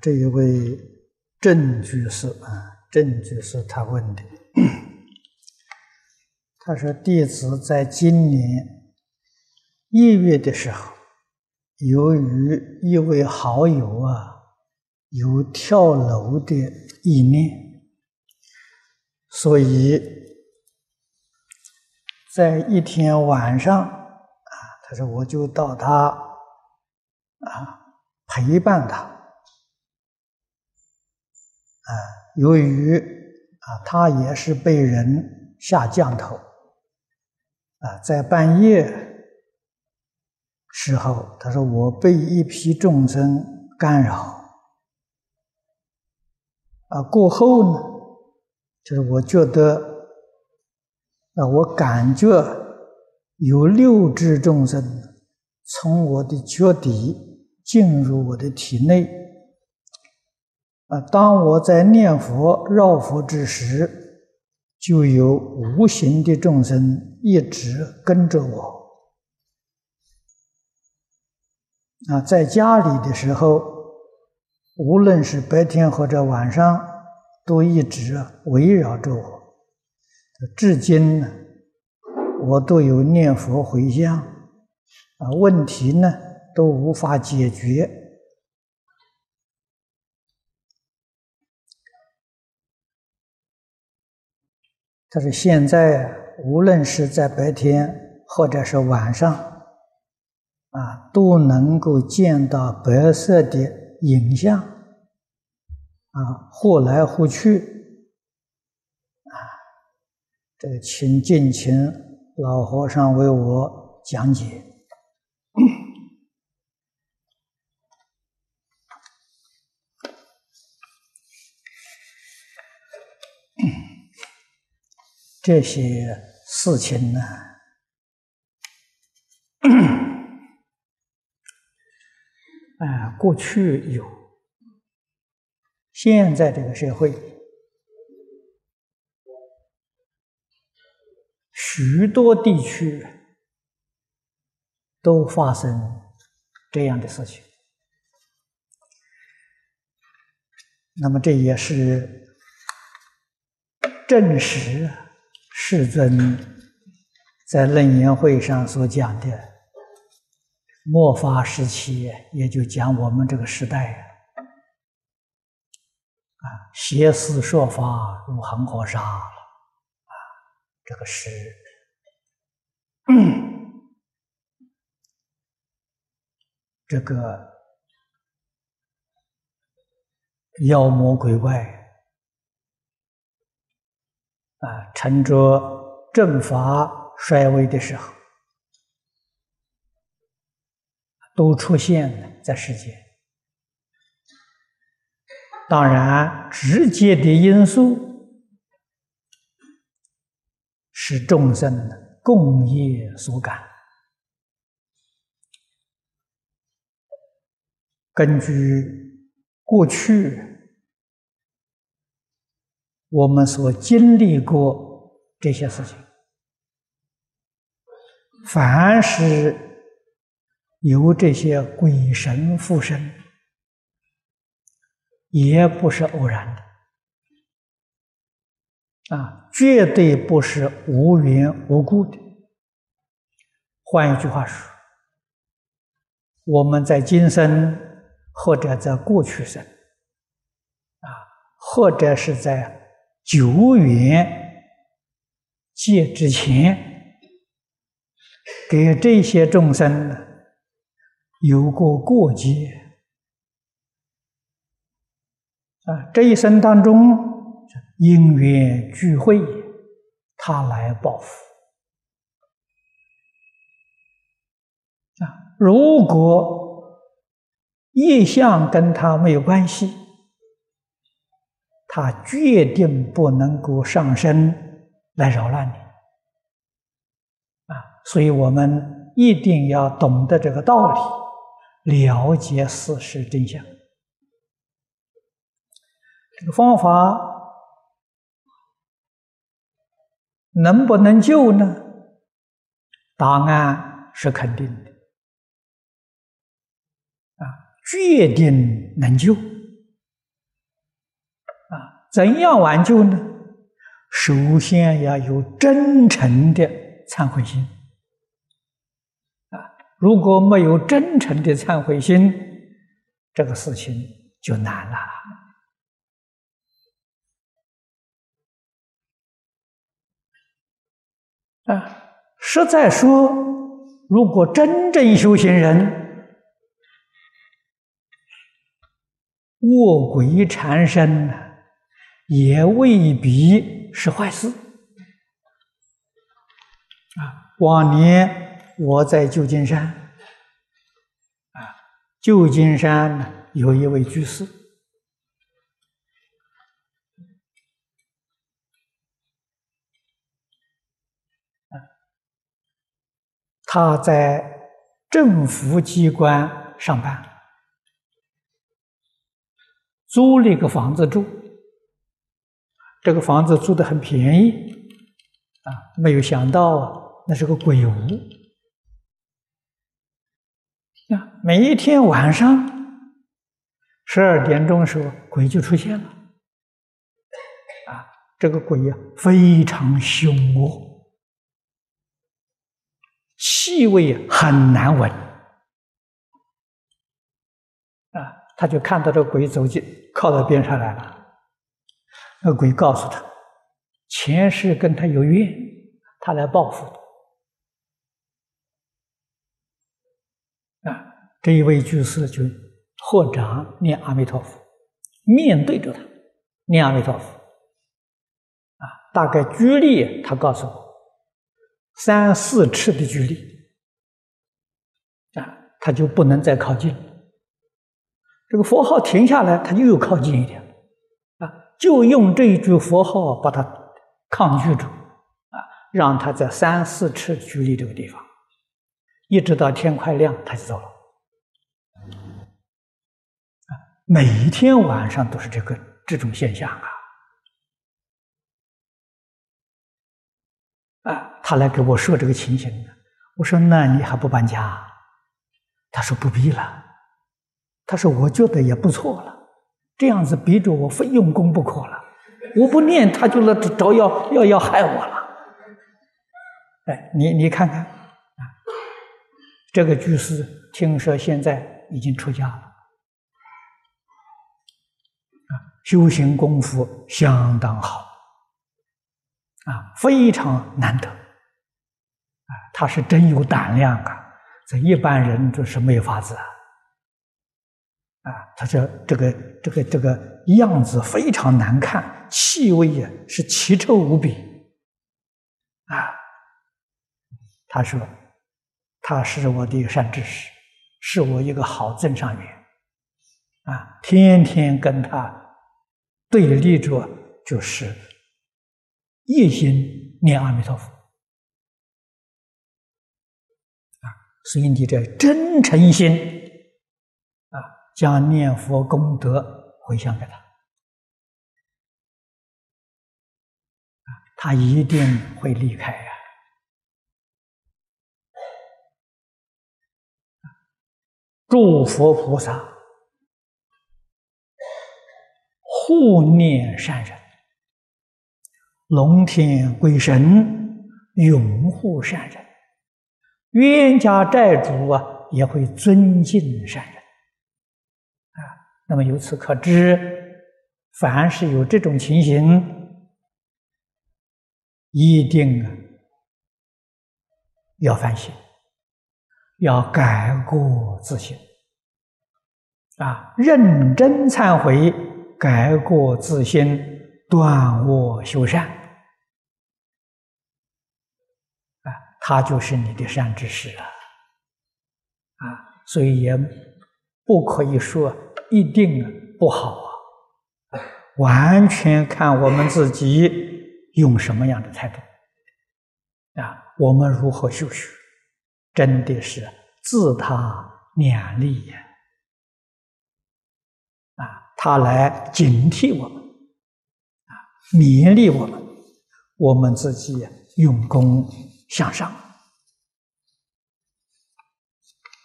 这一位郑居士啊，郑居士他问的，他说弟子在今年一月的时候，由于一位好友啊有跳楼的意念，所以在一天晚上啊，他说我就到他啊陪伴他。啊，由于啊，他也是被人下降头，啊，在半夜时候，他说我被一批众生干扰，啊，过后呢，就是我觉得，啊，我感觉有六只众生从我的脚底进入我的体内。啊！当我在念佛绕佛之时，就有无形的众生一直跟着我。啊，在家里的时候，无论是白天或者晚上，都一直围绕着我。至今呢，我都有念佛回向，啊，问题呢都无法解决。他说：“现在无论是在白天或者是晚上，啊，都能够见到白色的影像，啊，忽来忽去，啊，这个请敬请老和尚为我讲解。”这些事情呢，啊，过去有，现在这个社会，许多地区都发生这样的事情。那么，这也是证实。世尊在楞严会上所讲的末法时期，也就讲我们这个时代啊，邪思说法如恒河沙啊，这个是这个妖魔鬼怪。啊，趁着正法衰微的时候，都出现了在世间。当然，直接的因素是众生的共业所感。根据过去。我们所经历过这些事情，凡是由这些鬼神附身，也不是偶然的，啊，绝对不是无缘无故的。换一句话说，我们在今生或者在过去生，啊，或者是在。久远界之前，给这些众生有过过节啊，这一生当中因缘聚会，他来报复啊。如果业相跟他没有关系。他决定不能够上身来扰乱你啊！所以我们一定要懂得这个道理，了解事实真相。这个方法能不能救呢？答案是肯定的啊，决定能救。怎样挽救呢？首先要有真诚的忏悔心啊！如果没有真诚的忏悔心，这个事情就难了啊！实在说，如果真正修行人，卧轨缠身呢，也未必是坏事。啊，往年我在旧金山，啊，旧金山呢有一位居士。他在政府机关上班，租了一个房子住。这个房子租的很便宜，啊，没有想到啊那是个鬼屋。啊，每一天晚上十二点钟的时候，鬼就出现了。啊，这个鬼呀，非常凶恶。气味很难闻啊！他就看到这个鬼走进，靠到边上来了。那鬼告诉他，前世跟他有怨，他来报复啊！这一位居士就合掌念阿弥陀佛，面对着他念阿弥陀佛啊！大概距离，他告诉我。三四尺的距离啊，他就不能再靠近。这个佛号停下来，他就又靠近一点，就用这一句佛号把他抗拒住啊，让他在三四尺距离这个地方，一直到天快亮，他就走了。啊，每一天晚上都是这个这种现象啊。啊，他来给我说这个情形呢。我说：“那你还不搬家？”他说：“不必了。”他说：“我觉得也不错了，这样子逼着我非用功不可了。我不念，他就来找要要要害我了。”哎，你你看看啊，这个居士听说现在已经出家了，啊，修行功夫相当好。啊，非常难得，啊，他是真有胆量啊！这一般人这是没法子啊！啊，他说这个这个这个样子非常难看，气味呀是奇臭无比，啊，他说他是我的善知识，是我一个好增上缘，啊，天天跟他对立着就是。一心念阿弥陀佛啊，所以你这真诚心，将念佛功德回向给他，他一定会离开呀。诸佛菩萨护念善人。龙天鬼神拥护善人，冤家债主啊也会尊敬善人。那么由此可知，凡是有这种情形，一定啊要反省，要改过自新啊，认真忏悔，改过自新，断恶修善。他就是你的善知识了，啊，所以也不可以说一定不好啊，完全看我们自己用什么样的态度，啊，我们如何修学，真的是自他两利呀，啊，他来警惕我们，啊，勉励我们，我们自己用功。向上。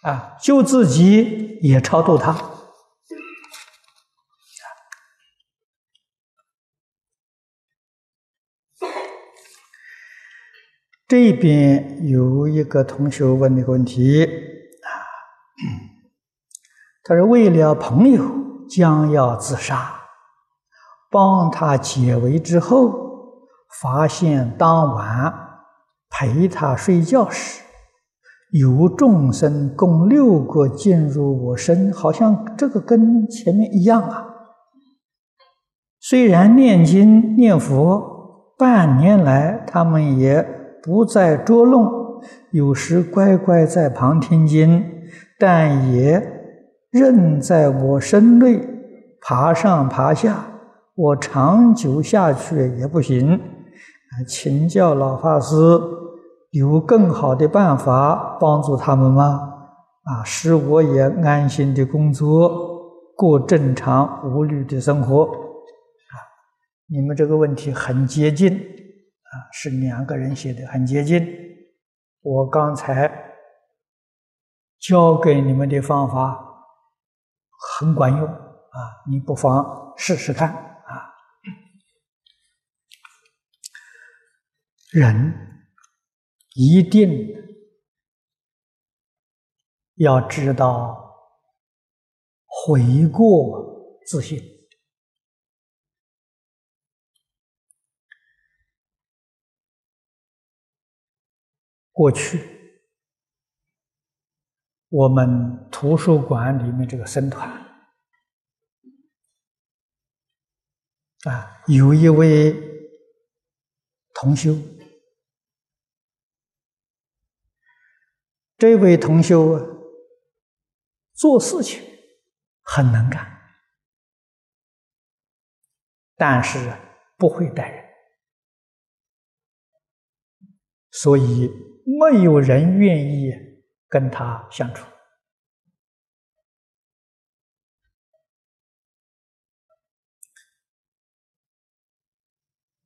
啊，救自己也超度他。这边有一个同学问的问题啊，他说为了朋友将要自杀，帮他解围之后，发现当晚陪他睡觉时，有众生共六个进入我身，好像这个跟前面一样啊。虽然念经念佛半年来，他们也。不再捉弄，有时乖乖在旁听经，但也任在我身内爬上爬下。我长久下去也不行，请教老法师，有更好的办法帮助他们吗？啊，使我也安心的工作，过正常无虑的生活。啊，你们这个问题很接近。是两个人写的，很接近。我刚才教给你们的方法很管用啊，你不妨试试看啊。人一定要知道悔过自新。过去，我们图书馆里面这个僧团。啊，有一位同修，这位同修啊，做事情很能干，但是不会待人，所以。没有人愿意跟他相处。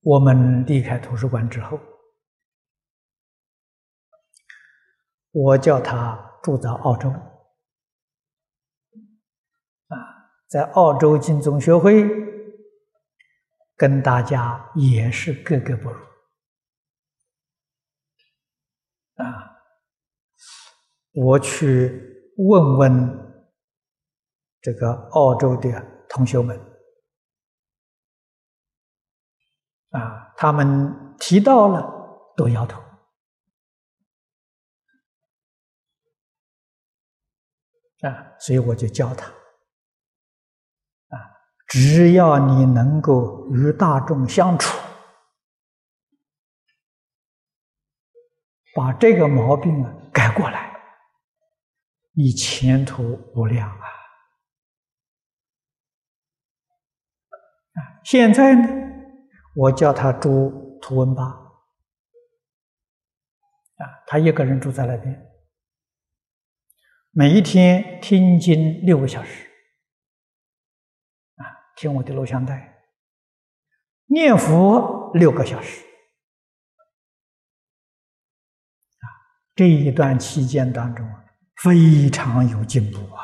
我们离开图书馆之后，我叫他住在澳洲，啊，在澳洲金宗学会，跟大家也是格格不入。啊，我去问问这个澳洲的同学们，啊，他们提到了都摇头，啊，所以我就教他，啊，只要你能够与大众相处。把这个毛病啊改过来，你前途无量啊！啊，现在呢，我叫他住图文巴，啊，他一个人住在那边，每一天听经六个小时，啊，听我的录像带，念佛六个小时。这一段期间当中啊非常有进步啊，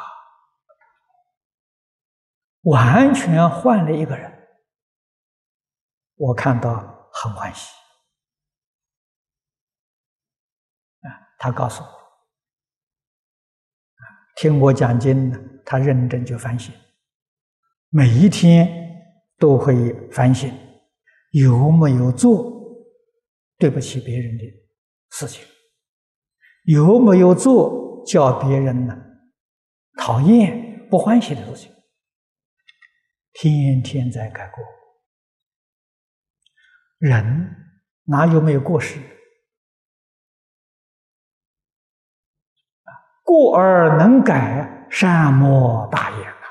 完全换了一个人，我看到很欢喜啊。他告诉我，听我讲经呢，他认真就反省，每一天都会反省有没有做对不起别人的事情。有没有做叫别人呢讨厌不欢喜的事情？天天在改过。人哪有没有过失？过而能改，善莫大焉啊！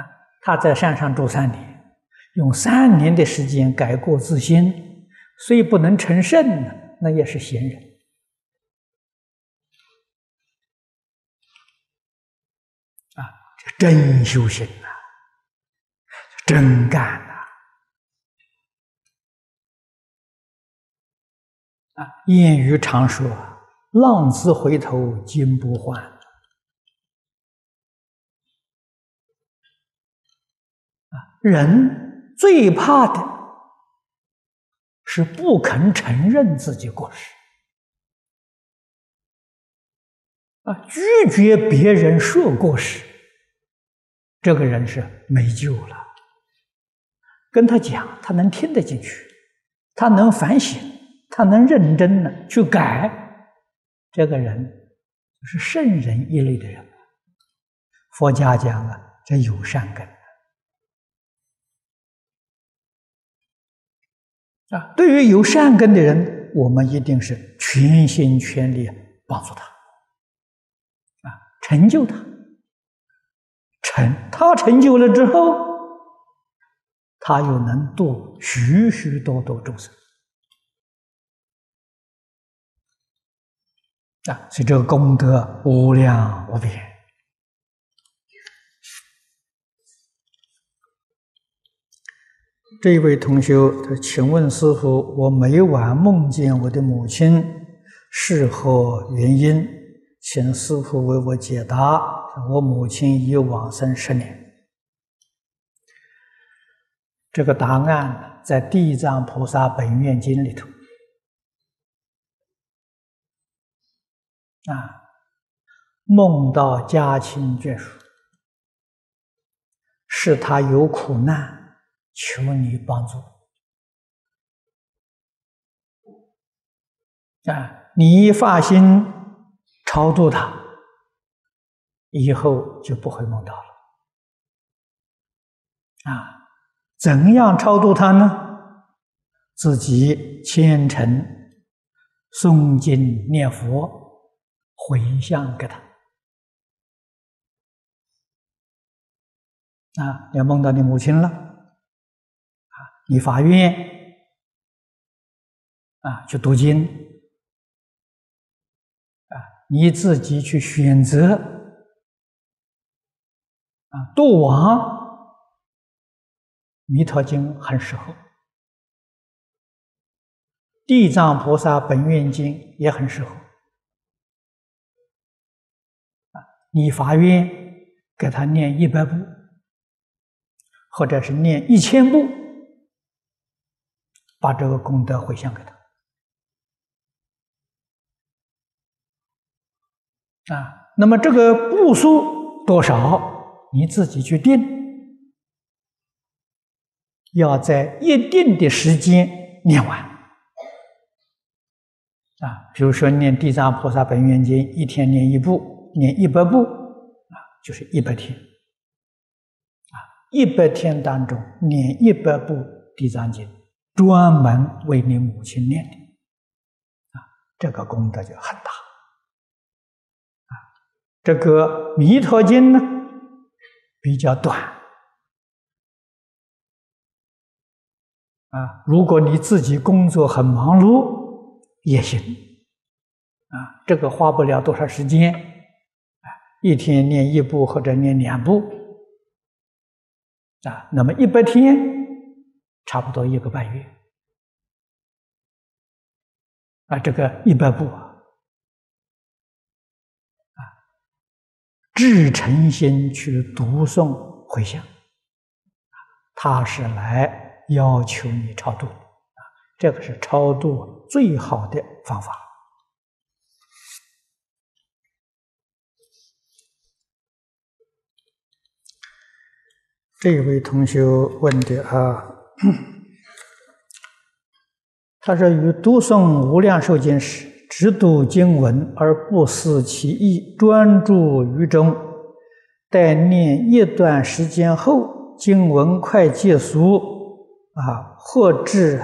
啊，他在山上住三年，用三年的时间改过自新，虽不能成圣呢。那也是贤人啊，这真修行呐，真干呐！啊，谚语常说：“浪子回头金不换。”，人最怕的是不肯承认自己过失啊，拒绝别人说过失，这个人是没救了。跟他讲，他能听得进去，他能反省，他能认真的去改，这个人就是圣人一类的人。佛家讲啊，这有善根。啊，对于有善根的人，我们一定是全心全力帮助他，啊，成就他，成他成就了之后，他又能度许许多多众生，啊，所以这个功德无量无边。这一位同学，他请问师傅：我每晚梦见我的母亲，是何原因？请师傅为我解答。我母亲已往生十年。这个答案在《地藏菩萨本愿经》里头。啊，梦到家亲眷属，是他有苦难。求你帮助啊！你一发心超度他，以后就不会梦到了啊！怎样超度他呢？自己虔诚诵经念佛，回向给他啊！要梦到你母亲了。啊你发愿啊，去读经，你自己去选择啊，度亡《弥陀经》很适合，《地藏菩萨本愿经》也很适合啊。你发愿给他念一百部，或者是念一千部。把这个功德回向给他啊，那么这个步数多少，你自己去定，要在一定的时间念完啊。比如说念《地藏菩萨本愿经》，一天念一部，念一百部啊，就是一百天啊，一百天当中念一百部《地藏经》。专门为你母亲念的，啊，这个功德就很大，这个弥陀经呢比较短，啊，如果你自己工作很忙碌也行，啊，这个花不了多少时间，啊，一天念一部或者念两部，啊，那么一百天。差不多一个半月。啊，这个一百步啊，啊，至诚心去读诵回向，他是来要求你超度啊，这个是超度最好的方法。这位同学问的啊。他说：“与读诵无量寿经时，只读经文而不思其意，专注于中。待念一段时间后，经文快结束，啊，或至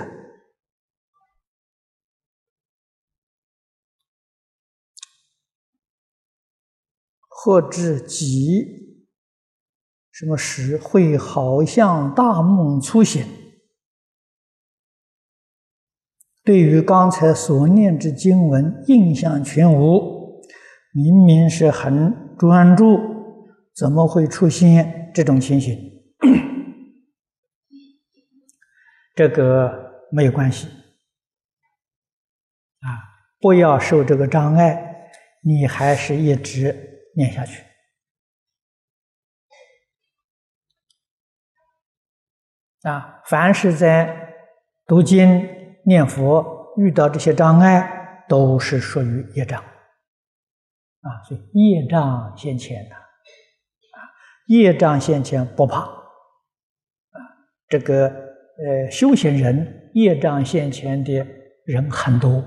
或至几。”什么时会好像大梦初醒？对于刚才所念之经文，印象全无，明明是很专注，怎么会出现这种情形？这个没有关系啊，不要受这个障碍，你还是一直念下去。啊，凡是在读经念佛遇到这些障碍，都是属于业障啊。所以业障现前呐，啊，业障现前不怕啊。这个呃，修行人业障现前的人很多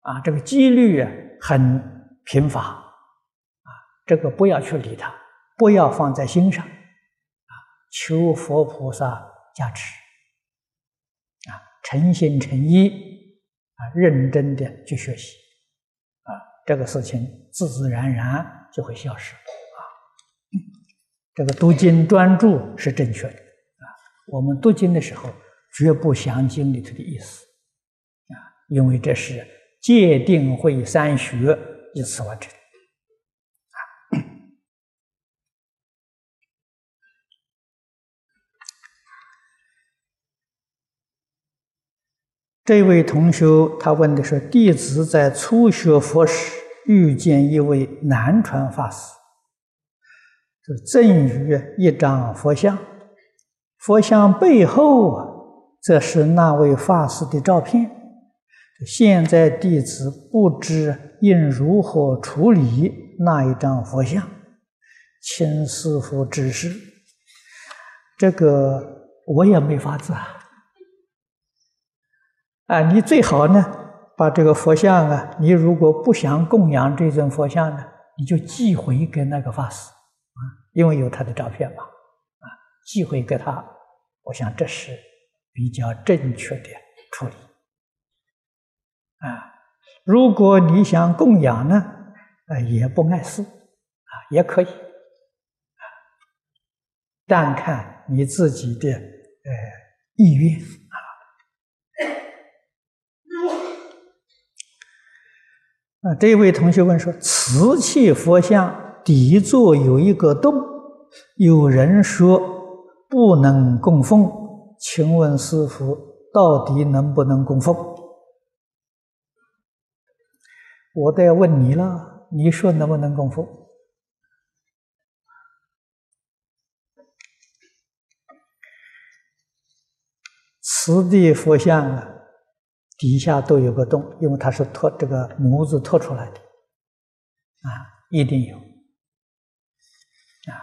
啊，这个几率很频发啊，这个不要去理他，不要放在心上啊，求佛菩萨加持。诚心诚意啊，认真的去学习啊，这个事情自自然然就会消失啊。这个读经专注是正确的啊。我们读经的时候绝不详经里头的意思啊，因为这是戒定慧三学一此完成。这位同学他问的是：弟子在初学佛时遇见一位南传法师，赠予一张佛像，佛像背后啊，则是那位法师的照片。现在弟子不知应如何处理那一张佛像，请师父指示。这个我也没法子啊。啊，你最好呢，把这个佛像啊，你如果不想供养这尊佛像呢，你就寄回给那个法师啊，因为有他的照片嘛，啊，寄回给他，我想这是比较正确的处理。啊，如果你想供养呢，啊，也不碍事，啊，也可以，啊，但看你自己的呃意愿。啊，这位同学问说：“瓷器佛像底座有一个洞，有人说不能供奉，请问师傅，到底能不能供奉？”我都要问你了，你说能不能供奉？瓷的佛像啊。底下都有个洞，因为它是托这个模子托出来的，啊，一定有，啊，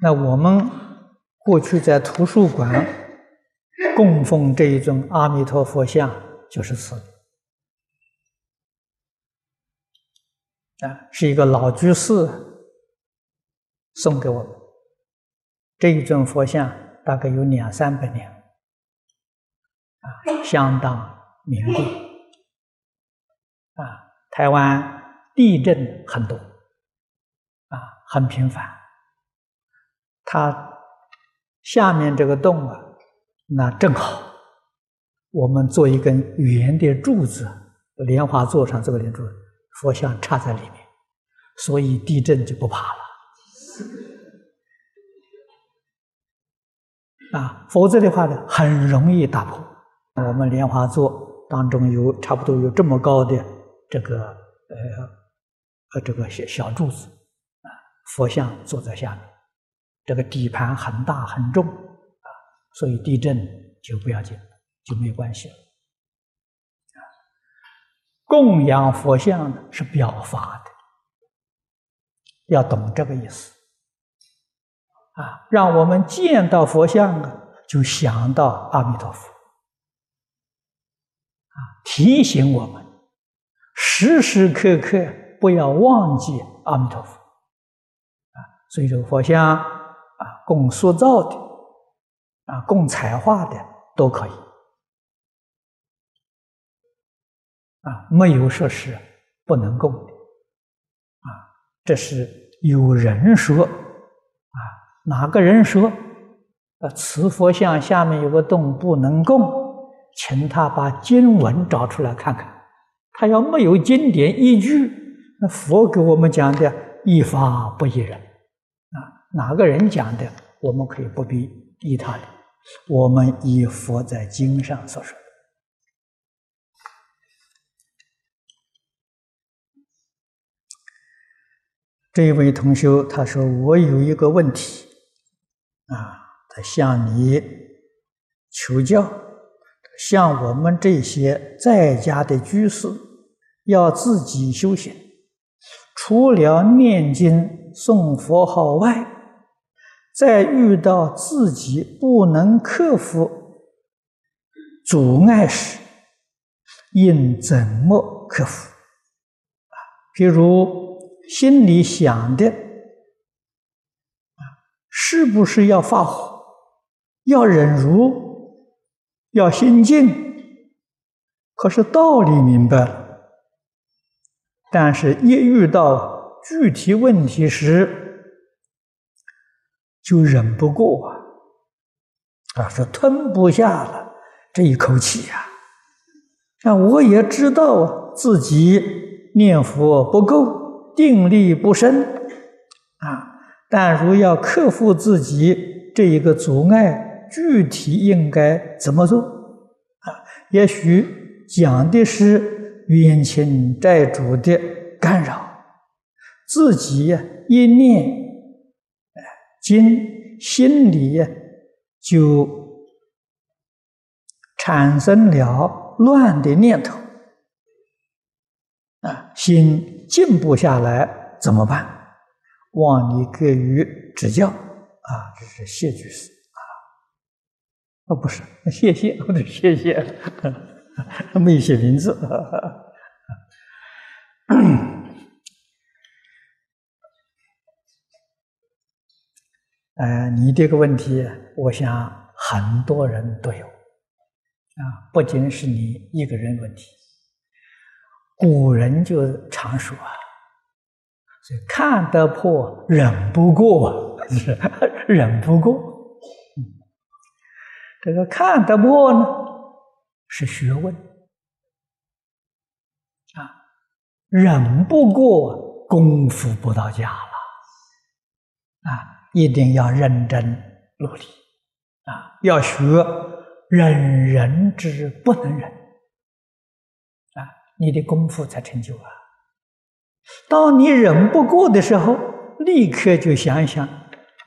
那我们过去在图书馆供奉这一尊阿弥陀佛像，就是此，啊，是一个老居士送给我们，这一尊佛像大概有两三百年，啊，相当。名贵啊！台湾地震很多啊，很频繁。它下面这个洞啊，那正好，我们做一根圆的柱子，莲花座上这个莲柱，佛像插在里面，所以地震就不怕了。啊，否则的话呢，很容易打破。我们莲花座。当中有差不多有这么高的这个呃呃这个小小柱子啊，佛像坐在下面，这个底盘很大很重啊，所以地震就不要紧，就没有关系了。啊，供养佛像是表法的，要懂这个意思啊，让我们见到佛像啊，就想到阿弥陀佛。提醒我们时时刻刻不要忘记阿弥陀佛。啊，所以这个佛像啊，供塑造的，啊，供彩画的都可以。啊，没有说是不能供的。啊，这是有人说，啊，哪个人说？啊，此佛像下面有个洞，不能供。请他把经文找出来看看，他要没有经典依据，那佛给我们讲的一法不依人啊，哪个人讲的，我们可以不必依他的，我们依佛在经上所说的。这位同学他说：“我有一个问题啊，他向你求教。”像我们这些在家的居士，要自己修行，除了念经、诵佛号外，在遇到自己不能克服阻碍时，应怎么克服？啊，譬如心里想的，啊，是不是要发火？要忍辱，要心静。可是道理明白了，但是一遇到具体问题时，就忍不过啊，啊，是吞不下了这一口气呀。那我也知道自己念佛不够，定力不深，啊，但如要克服自己这一个阻碍，具体应该怎么做？啊，也许讲的是冤亲债主的干扰，自己呀一念，哎，经心里就产生了。乱的念头啊，心静不下来怎么办？望你给予指教啊！这是谢居士，哦，不是，谢谢，我得谢谢，没写名字。呃，你这个问题，我想很多人都有。啊，不仅是你一个人问题，古人就常说啊，所以看得破，忍不过，是忍不过。这个看得破呢，是学问啊，忍不过，功夫不到家了啊，一定要认真努力啊，要学。忍人之不能忍啊！你的功夫才成就啊！当你忍不过的时候，立刻就想一想：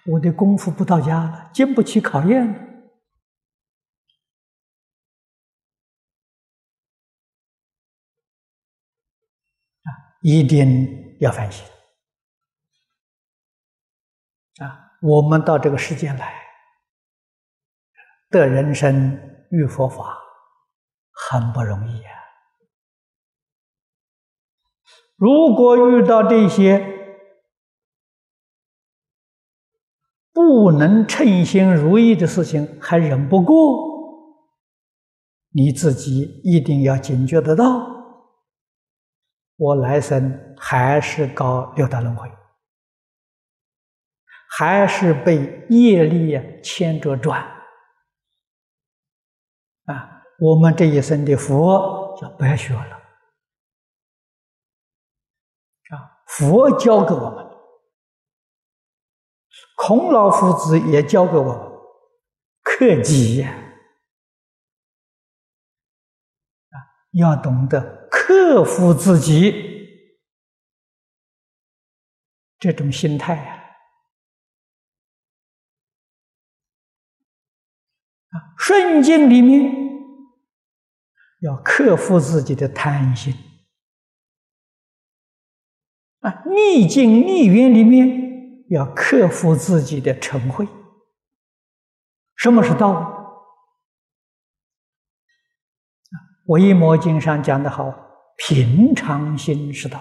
我的功夫不到家了，经不起考验！一定要反省啊！我们到这个世间来。的人生遇佛法很不容易啊！如果遇到这些不能称心如意的事情，还忍不过，你自己一定要警觉得到，我来生还是搞六道轮回，还是被业力牵着转。啊，我们这一生的佛就白学了啊！佛教给我们，孔老夫子也教给我们，克己！要懂得克服自己这种心态呀！啊，顺境里面要克服自己的贪心；啊，逆境逆缘里面要克服自己的嗔恚。什么是道？啊，《维摩经》上讲的好：“平常心是道。”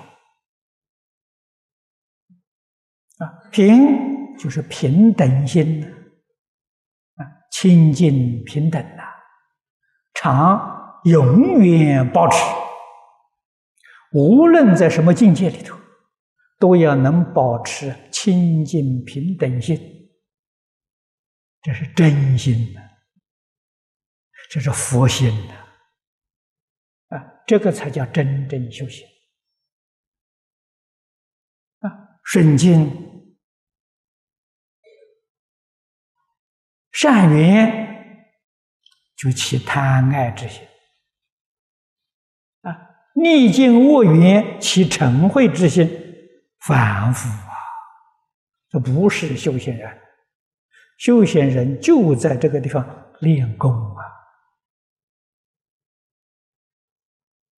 啊，平就是平等心啊。清净平等呐，常永远保持，无论在什么境界里头，都要能保持清净平等心，这是真心的，这是佛心的，这个才叫真正修行啊，顺境。善缘就起贪爱之心啊，逆境恶缘起嗔恚之心，反复啊，这不是修行人。修行人就在这个地方练功啊，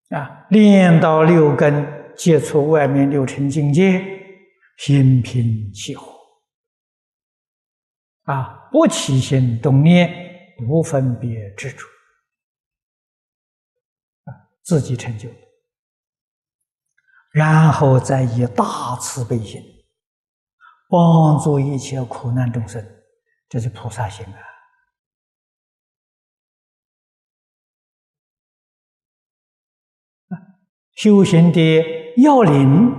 啊，练到六根，接触外面六尘境界，心平气和，啊，不起心动念，不分别执着，啊，自己成就，然后再以大慈悲心帮助一切苦难众生，这是菩萨心啊。修行的要领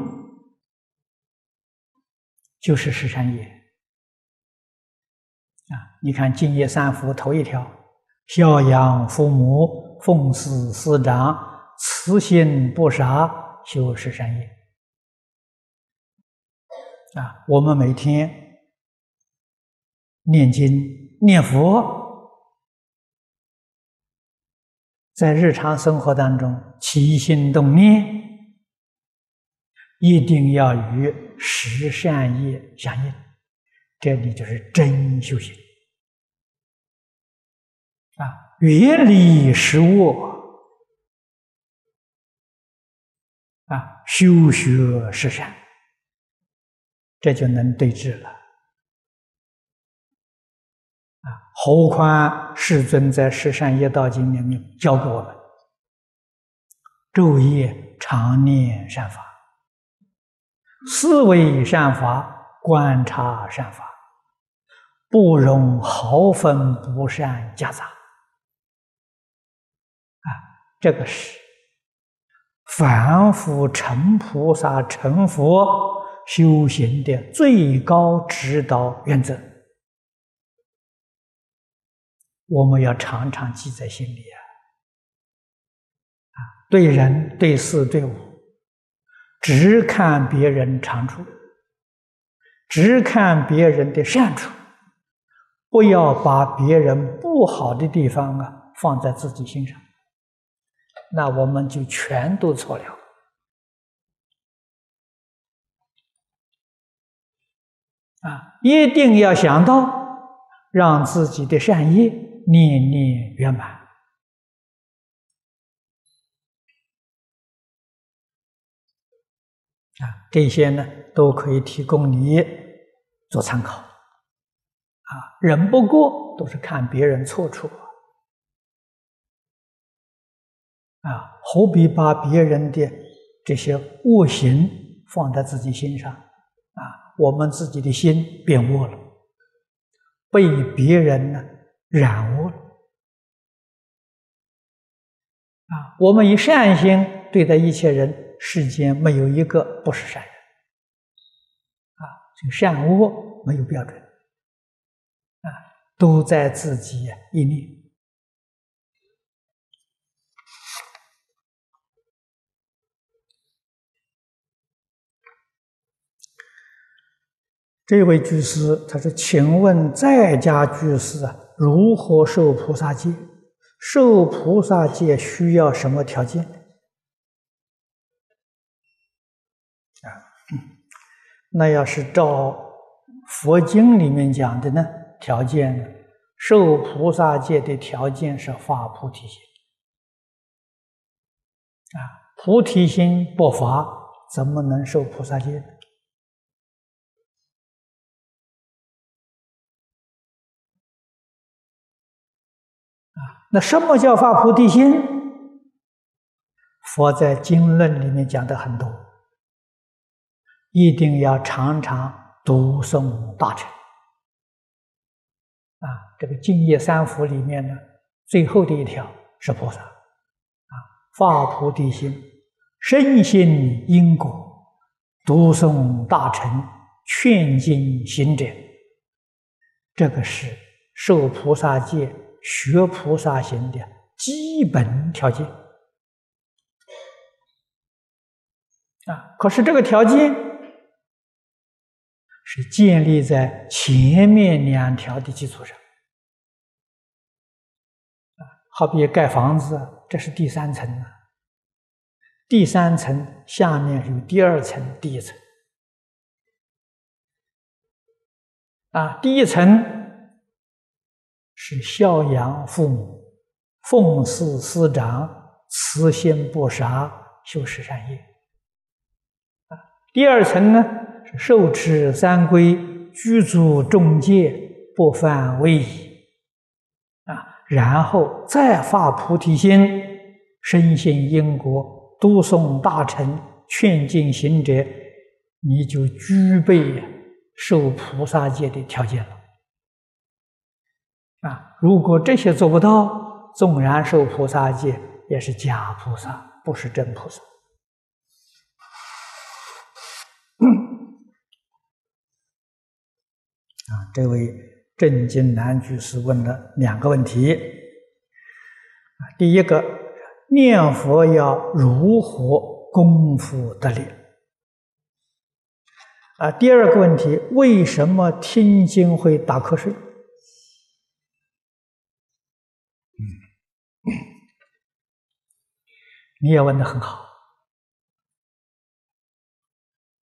就是十善业啊！你看《净业三福》头一条：孝养父母，奉事师长，慈心不杀，修十善业啊！我们每天念经念佛。在日常生活当中起心动念，一定要与十善业相应，这里就是真修行啊！远离食物啊，修学十善，这就能对治了。何况世尊在《十善业道经》里面教给我们：昼夜常念善法，思维善法，观察善法，不容毫分不善夹杂。啊，这个是凡夫成菩萨、成佛修行的最高指导原则。我们要常常记在心里啊！啊，对人、对事、对物，只看别人长处，只看别人的善处，不要把别人不好的地方啊放在自己心上，那我们就全都错了。啊，一定要想到让自己的善业。念念圆满啊，这些呢都可以提供你做参考啊。人不过都是看别人错处啊，何必把别人的这些恶行放在自己心上啊？我们自己的心变恶了，被别人呢？染污了啊！我们以善心对待一切人，世间没有一个不是善人啊！这个善恶没有标准啊，都在自己一念。这位居士他说：“请问在家居士啊？”如何受菩萨戒？受菩萨戒需要什么条件？啊，那要是照佛经里面讲的呢？条件，受菩萨戒的条件是发菩提心。啊，菩提心不发，怎么能受菩萨戒呢？那什么叫发菩提心？佛在经论里面讲的很多，一定要常常读诵大乘。啊，这个净业三福里面呢，最后的一条是菩萨，啊，发菩提心，深信因果，读诵大乘，劝进行者，这个是受菩萨戒。学菩萨行的基本条件。啊，可是这个条件是建立在前面两条的基础上，好比盖房子，这是第三层啊，第三层下面有第二层、第一层。啊，第一层。是孝养父母，奉事师长，慈心不杀，修十善业。啊，第二层呢是受持三规，具足众戒，不犯威仪。啊，然后再发菩提心，深信因果，读诵大乘，劝进行者，你就具备受菩萨戒的条件了。啊，如果这些做不到，纵然受菩萨戒，也是假菩萨，不是真菩萨。啊，这位正经男居士问了两个问题。啊，第一个，念佛要如何功夫得力？啊，第二个问题，为什么听经会打瞌睡？你也问的很好，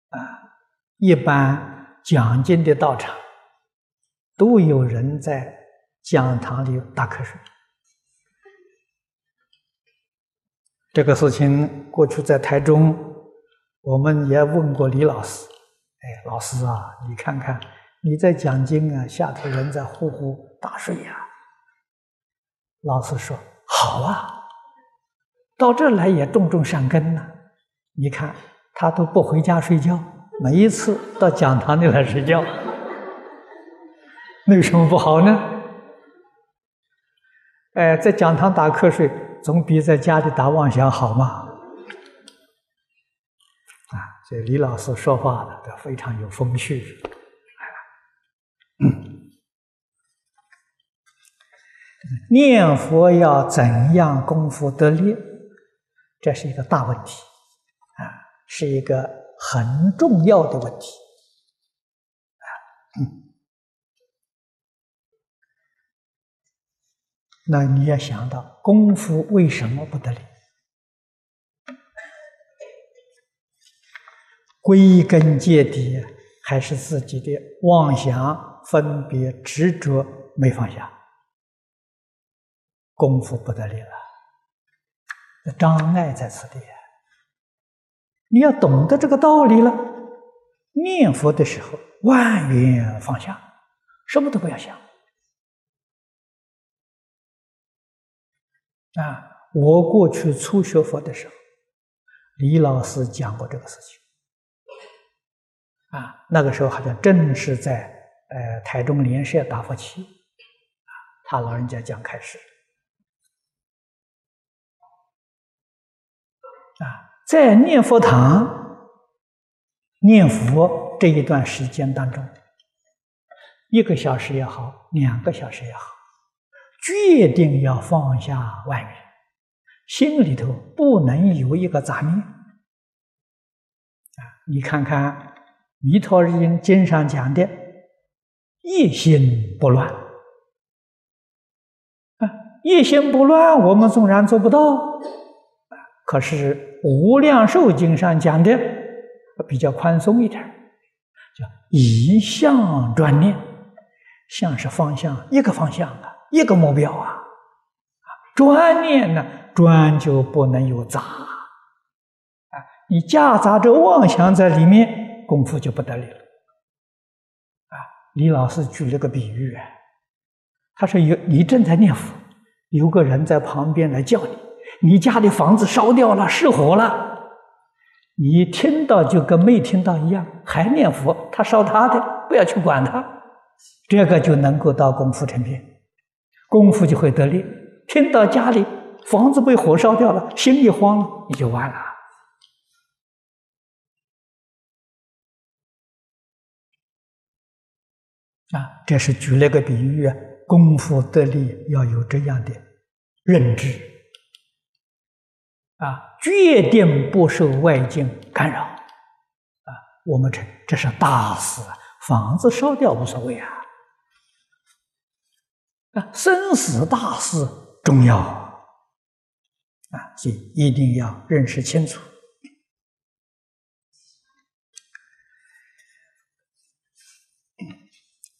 啊，一般讲经的道场都有人在讲堂里打瞌睡。这个事情过去在台中，我们也问过李老师，哎，老师啊，你看看你在讲经啊，下头人在呼呼大睡呀。老师说好啊。到这来也种种善根呐！你看他都不回家睡觉，每一次到讲堂里来睡觉，那有什么不好呢？哎，在讲堂打瞌睡总比在家里打妄想好嘛！啊，这李老师说话的都非常有风趣。念佛要怎样功夫得力？这是一个大问题，啊，是一个很重要的问题，啊，那你要想到功夫为什么不得力？归根结底还是自己的妄想、分别、执着没放下，功夫不得力了。障碍在此地，你要懂得这个道理了。念佛的时候，万缘放下，什么都不要想。啊，我过去初学佛的时候，李老师讲过这个事情。啊，那个时候好像正是在呃台中莲社打佛期，啊，他老人家讲开始。啊，在念佛堂念佛这一段时间当中，一个小时也好，两个小时也好，决定要放下外面，心里头不能有一个杂念。啊，你看看《弥陀经》经上讲的“一心不乱”，啊，一心不乱，我们纵然做不到，可是。《无量寿经》上讲的比较宽松一点，叫一向专念，像是方向，一个方向啊，一个目标啊，啊，专念呢，专就不能有杂，啊，你夹杂着妄想在里面，功夫就不得了。啊，李老师举了个比喻啊，他说有你正在念佛，有个人在旁边来叫你。你家的房子烧掉了，失火了，你听到就跟没听到一样，还念佛，他烧他的，不要去管他，这个就能够到功夫成片，功夫就会得力。听到家里房子被火烧掉了，心一慌了，你就完了。啊，这是举了个比喻啊，功夫得力要有这样的认知。啊，决定不受外境干扰，啊，我们这这是大事啊，房子烧掉无所谓啊，啊，生死大事重要，啊，所以一定要认识清楚。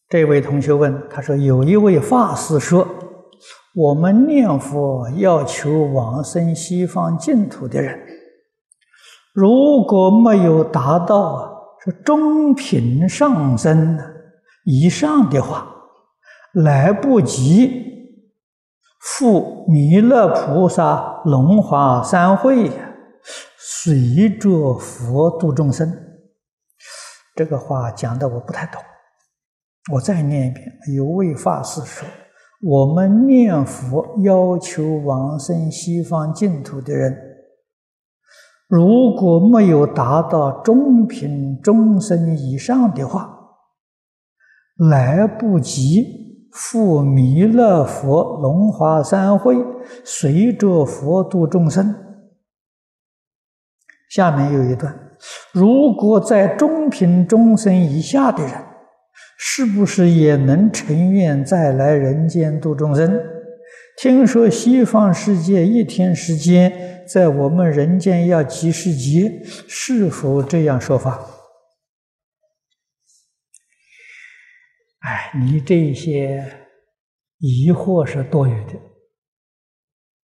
这位同学问，他说有一位法师说，我们念佛要求往生西方净土的人，如果没有达到是中品上生以上的话，来不及赴弥勒菩萨龙华三会呀，随着佛度众生。这个话讲的我不太懂，我再念一遍。有位法师说。我们念佛要求往生西方净土的人，如果没有达到中品中生以上的话，来不及赴弥勒佛龙华三会，随着佛度众生。下面有一段：如果在中品中生以下的人。是不是也能成愿再来人间度众生？听说西方世界一天时间，在我们人间要几十劫，是否这样说法？哎，你这些疑惑是多余的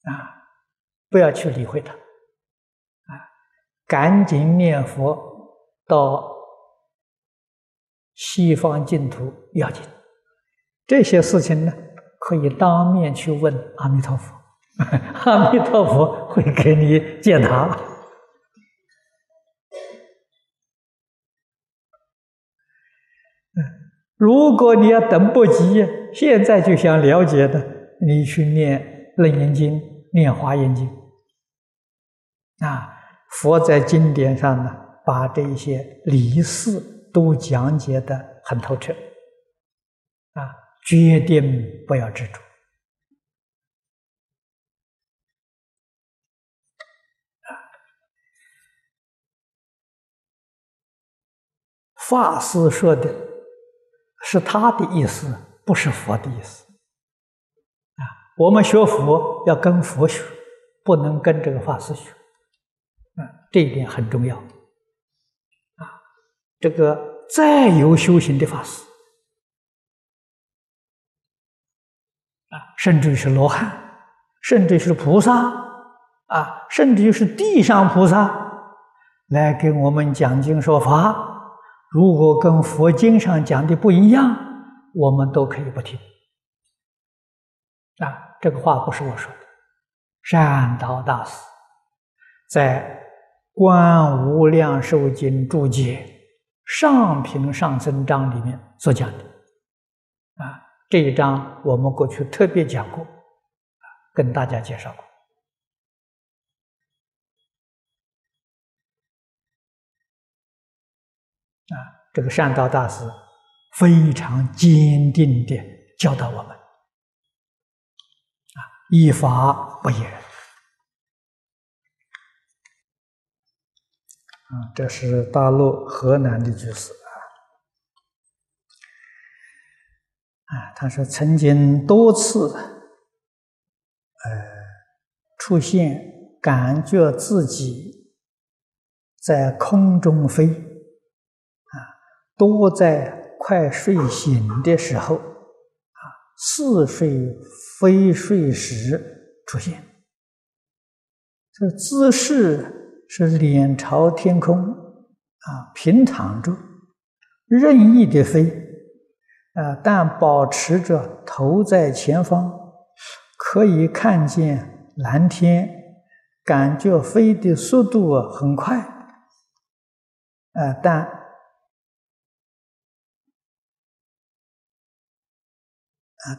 啊！不要去理会它啊！赶紧念佛到。西方净土要紧，这些事情呢，可以当面去问阿弥陀佛，阿弥陀佛会给你解答。如果你要等不及，现在就想了解的，你去念《楞严经》、念《华严经》啊，佛在经典上呢，把这些理事。都讲解的很透彻，啊，决定不要执着。法师说的是他的意思，不是佛的意思。啊，我们学佛要跟佛学，不能跟这个法师学。啊，这一点很重要。这个再有修行的法师啊，甚至是罗汉，甚至是菩萨啊，甚至于是地上菩萨，来给我们讲经说法，如果跟佛经上讲的不一样，我们都可以不听。啊，这个话不是我说的，善导大师在《观无量寿经注解》。上品上增章里面所讲的，啊，这一章我们过去特别讲过，跟大家介绍过，啊，这个善道大师非常坚定的教导我们，啊，依法不依人。啊，这是大陆河南的居士啊，啊，他说曾经多次，呃，出现感觉自己在空中飞，啊，多在快睡醒的时候，啊，似睡非睡时出现，这姿势。是脸朝天空，啊，平躺着，任意的飞，啊，但保持着头在前方，可以看见蓝天，感觉飞的速度很快，啊，但，啊，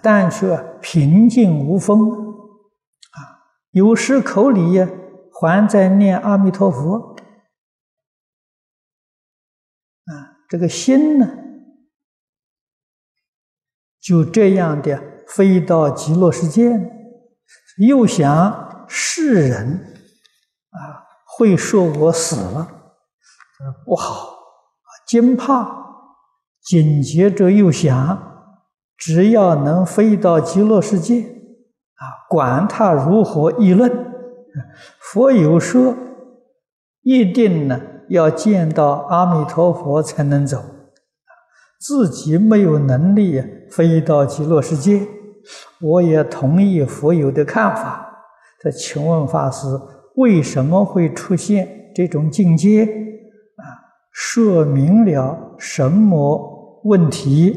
但却平静无风，啊，有时口里。还在念阿弥陀佛啊，这个心呢，就这样的飞到极乐世界，又想世人啊会说我死了，不好，惊怕，紧接着又想，只要能飞到极乐世界啊，管他如何议论。佛有说，一定呢要见到阿弥陀佛才能走，自己没有能力飞到极乐世界，我也同意佛友的看法。他请问法师，为什么会出现这种境界？啊，说明了什么问题？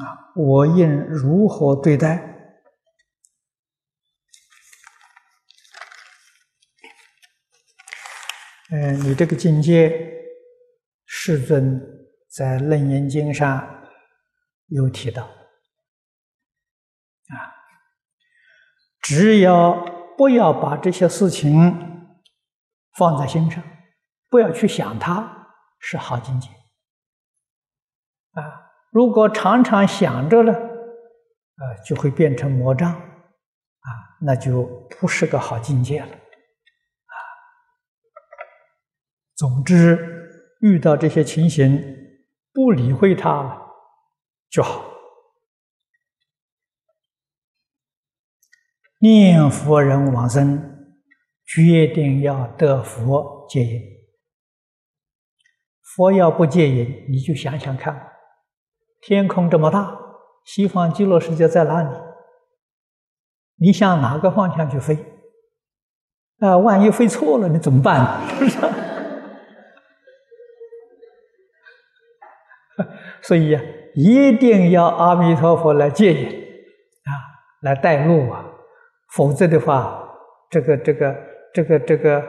啊，我应如何对待？嗯，你这个境界，世尊在《楞严经》上有提到，啊，只要不要把这些事情放在心上，不要去想它，是好境界。啊，如果常常想着了，啊，就会变成魔障，啊，那就不是个好境界了。总之，遇到这些情形，不理会它就好。念佛人往生，决定要得佛戒引。佛要不戒引，你就想想看，天空这么大，西方极乐世界在哪里？你向哪个方向去飞？啊，万一飞错了，你怎么办？是不是？所以啊，一定要阿弥陀佛来接引啊，来带路啊，否则的话，这个这个这个这个呃，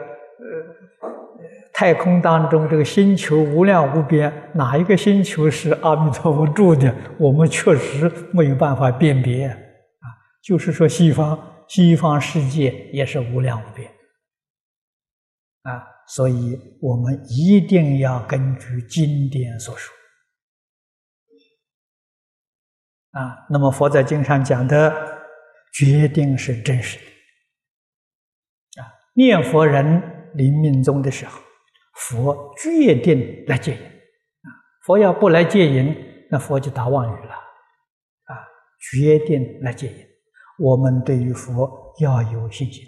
太空当中这个星球无量无边，哪一个星球是阿弥陀佛住的？我们确实没有办法辨别啊。就是说，西方西方世界也是无量无边啊，所以我们一定要根据经典所说。啊，那么佛在经上讲的，决定是真实的。啊，念佛人临命终的时候，佛决定来接引。啊，佛要不来接引，那佛就打妄语了。啊，决定来接引，我们对于佛要有信心。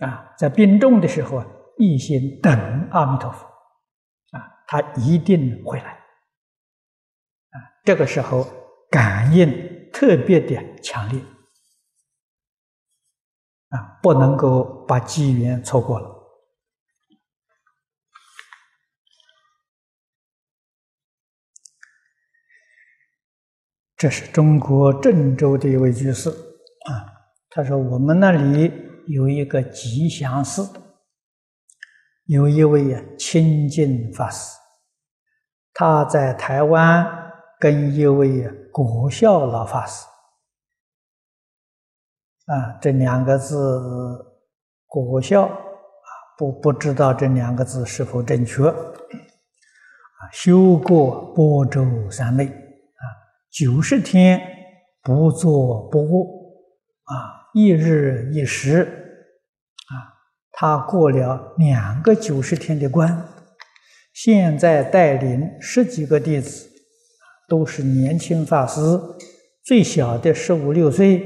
啊，在病重的时候啊，一心等阿弥陀佛。啊，他一定会来。这个时候感应特别的强烈啊，不能够把机缘错过了。这是中国郑州的一位居士啊，他说我们那里有一个吉祥寺，有一位清净法师，他在台湾。跟一位国孝老法师啊，这两个字“国孝”啊，不不知道这两个字是否正确啊？修过波州三昧啊，九十天不作不卧啊，一日一时啊，他过了两个九十天的关，现在带领十几个弟子。都是年轻法师，最小的十五六岁，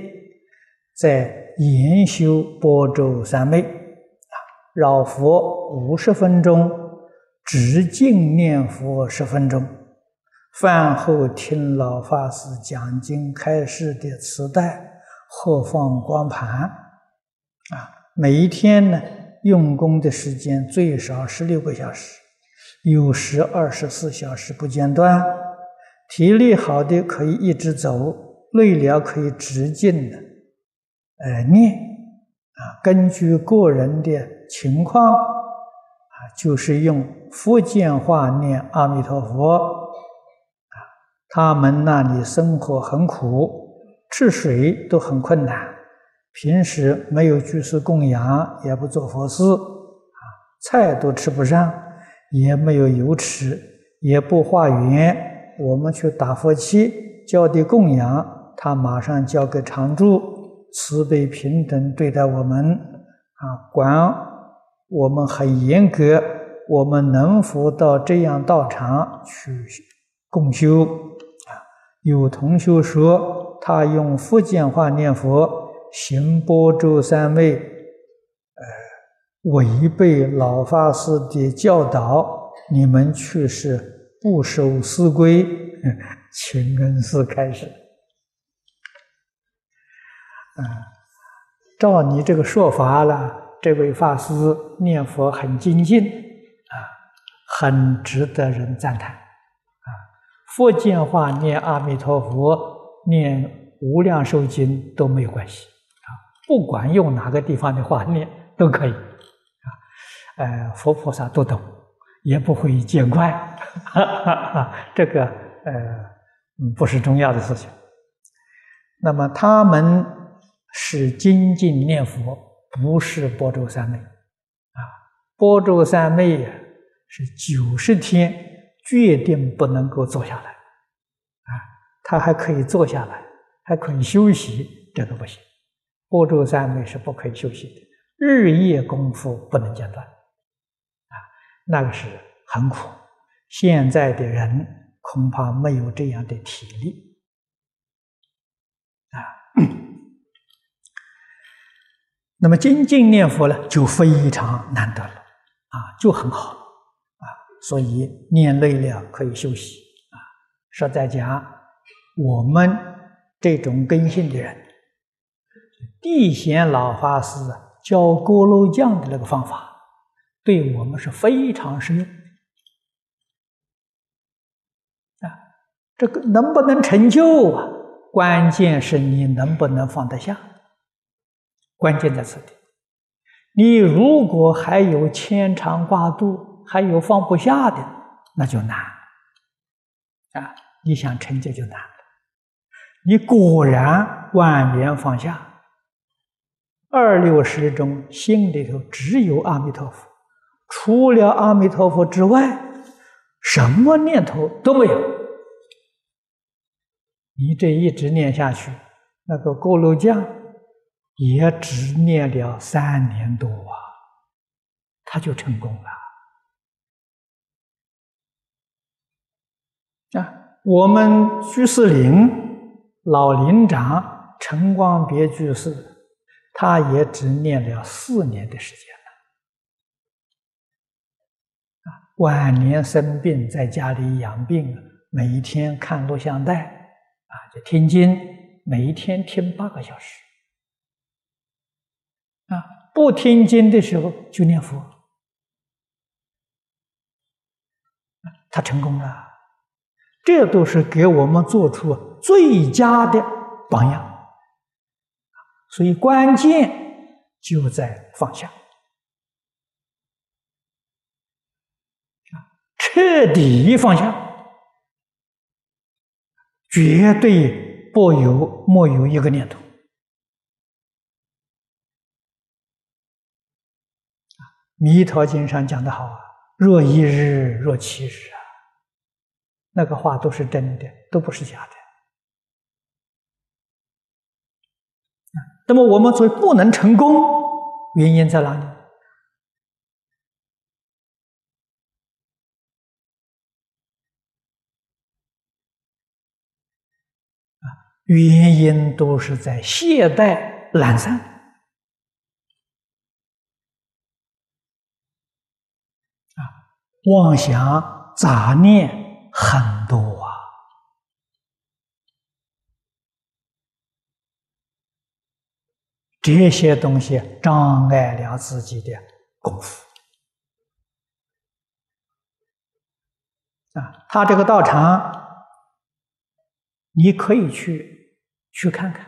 在研修波州三昧啊，绕佛五十分钟，直静念佛十分钟，饭后听老法师讲经开示的磁带或放光盘啊，每一天呢，用功的时间最少十六个小时，有时二十四小时不间断。体力好的可以一直走，累了可以直进的，呃，念啊，根据个人的情况啊，就是用福建话念阿弥陀佛啊。他们那里生活很苦，吃水都很困难，平时没有居士供养，也不做佛事啊，菜都吃不上，也没有油吃，也不化缘。我们去打佛七，交的供养，他马上交给常住，慈悲平等对待我们，啊，管我们很严格。我们能否到这样道场去共修？啊，有同学说他用福建话念佛，行波州三昧，呃，违背老法师的教导，你们去是。不守师规，请恩寺开始。啊，照你这个说法了，这位法师念佛很精进啊，很值得人赞叹啊。佛经话念阿弥陀佛、念无量寿经都没有关系啊，不管用哪个地方的话念都可以啊。呃，佛菩萨都懂，也不会见怪，这个呃。不是重要的事情。那么他们是精进念佛，不是波州三昧啊。波州三昧是九十天决定不能够坐下来啊，他还可以坐下来，还可以休息，这个不行。波州三昧是不可以休息的，日夜功夫不能间断，那个是很苦。现在的人。恐怕没有这样的体力啊。那么精进念佛呢，就非常难得了啊，就很好啊。所以念累了可以休息啊。实在讲，我们这种根性的人，地贤老法师教锅炉匠的那个方法，对我们是非常适用啊。这个能不能成就啊？关键是你能不能放得下。关键在此地。你如果还有牵肠挂肚，还有放不下的，那就难啊！你想成就就难了。你果然万缘放下，二六十中心里头只有阿弥陀佛，除了阿弥陀佛之外，什么念头都没有。你这一直念下去，那个锅炉匠也只念了三年多啊，他就成功了。啊，我们居士林老林长陈光别居士，他也只念了四年的时间了。啊，晚年生病，在家里养病，每一天看录像带。啊，就听经，每一天听八个小时。啊，不听经的时候就念佛，他成功了。这都是给我们做出最佳的榜样。所以关键就在放下，啊，彻底放下。绝对不有莫有一个念头弥陀经上讲的好啊，“若一日，若七日”啊，那个话都是真的，都不是假的。那么我们所以不能成功，原因在哪里？原因都是在懈怠懒散啊，妄想杂念很多啊，这些东西障碍了自己的功夫啊。他这个道场。你可以去去看看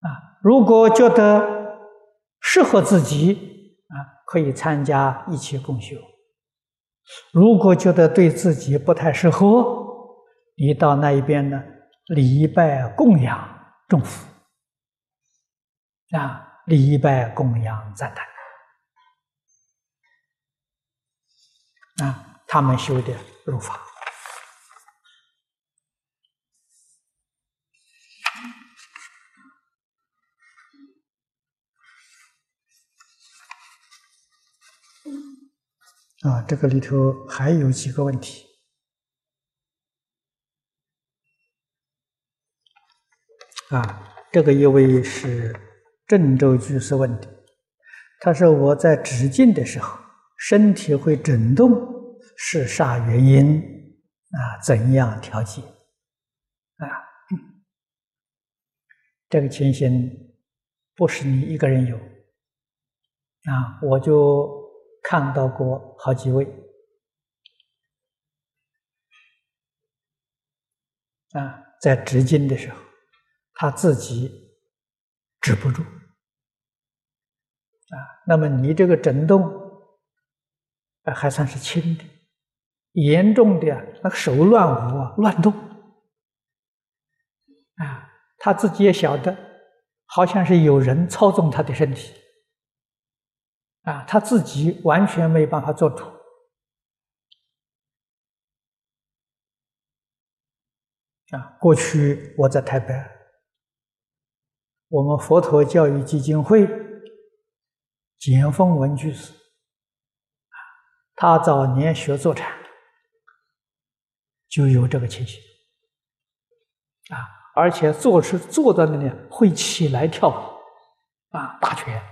啊！如果觉得适合自己啊，可以参加一起共修；如果觉得对自己不太适合，你到那一边呢，礼拜供养众福啊，礼拜供养赞叹啊，他们修的入法。啊，这个里头还有几个问题。啊，这个一位是郑州居士问的，他说我在止静的时候，身体会震动，是啥原因？啊，怎样调节？啊，这个情形不是你一个人有啊，我就看到过好几位啊，在执经的时候，他自己止不住啊。那么你这个震动还算是轻的，严重的那个手乱舞啊，乱动啊。他自己也晓得，好像是有人操纵他的身体，啊，他自己完全没办法做主。啊，过去我在台北，我们佛陀教育基金会简凤文居士，他早年学坐禅，就有这个情形，啊。而且坐是坐在那里会起来跳舞，啊，打拳，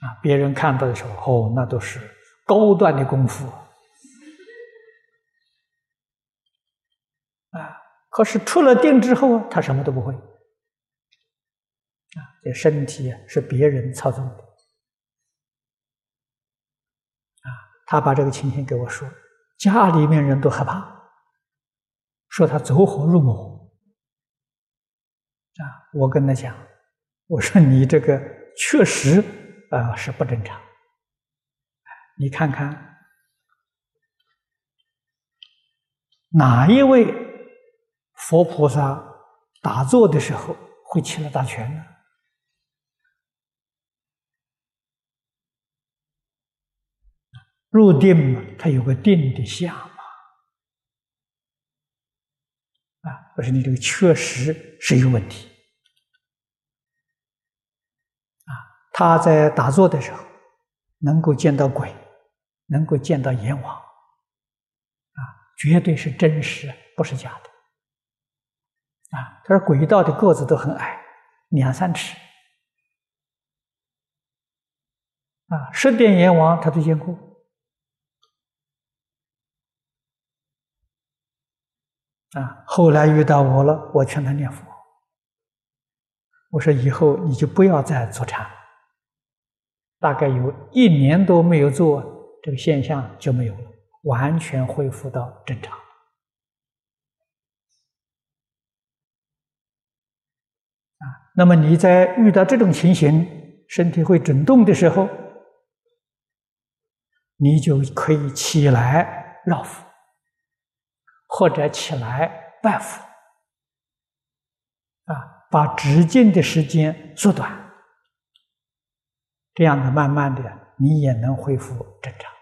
啊，别人看到的时候，哦，那都是高端的功夫，啊，可是出了定之后，他什么都不会，啊，这身体是别人操纵的，啊，他把这个情形给我说，家里面人都害怕，说他走火入魔。啊，我跟他讲，我说你这个确实啊是不正常。你看看哪一位佛菩萨打坐的时候会起了大权呢？入定嘛，他有个定的相嘛。啊，我说你这个确实是有问题。啊，他在打坐的时候，能够见到鬼，能够见到阎王，啊，绝对是真实，不是假的。啊，他说鬼道的个子都很矮，两三尺。啊，十殿阎王他都见过。啊，后来遇到我了，我劝他念佛。我说以后你就不要再坐禅，大概有一年多没有做，这个现象就没有了，完全恢复到正常。啊，那么你在遇到这种情形，身体会震动的时候，你就可以起来绕佛。或者起来拜佛，啊，把止境的时间缩短，这样的慢慢的，你也能恢复正常。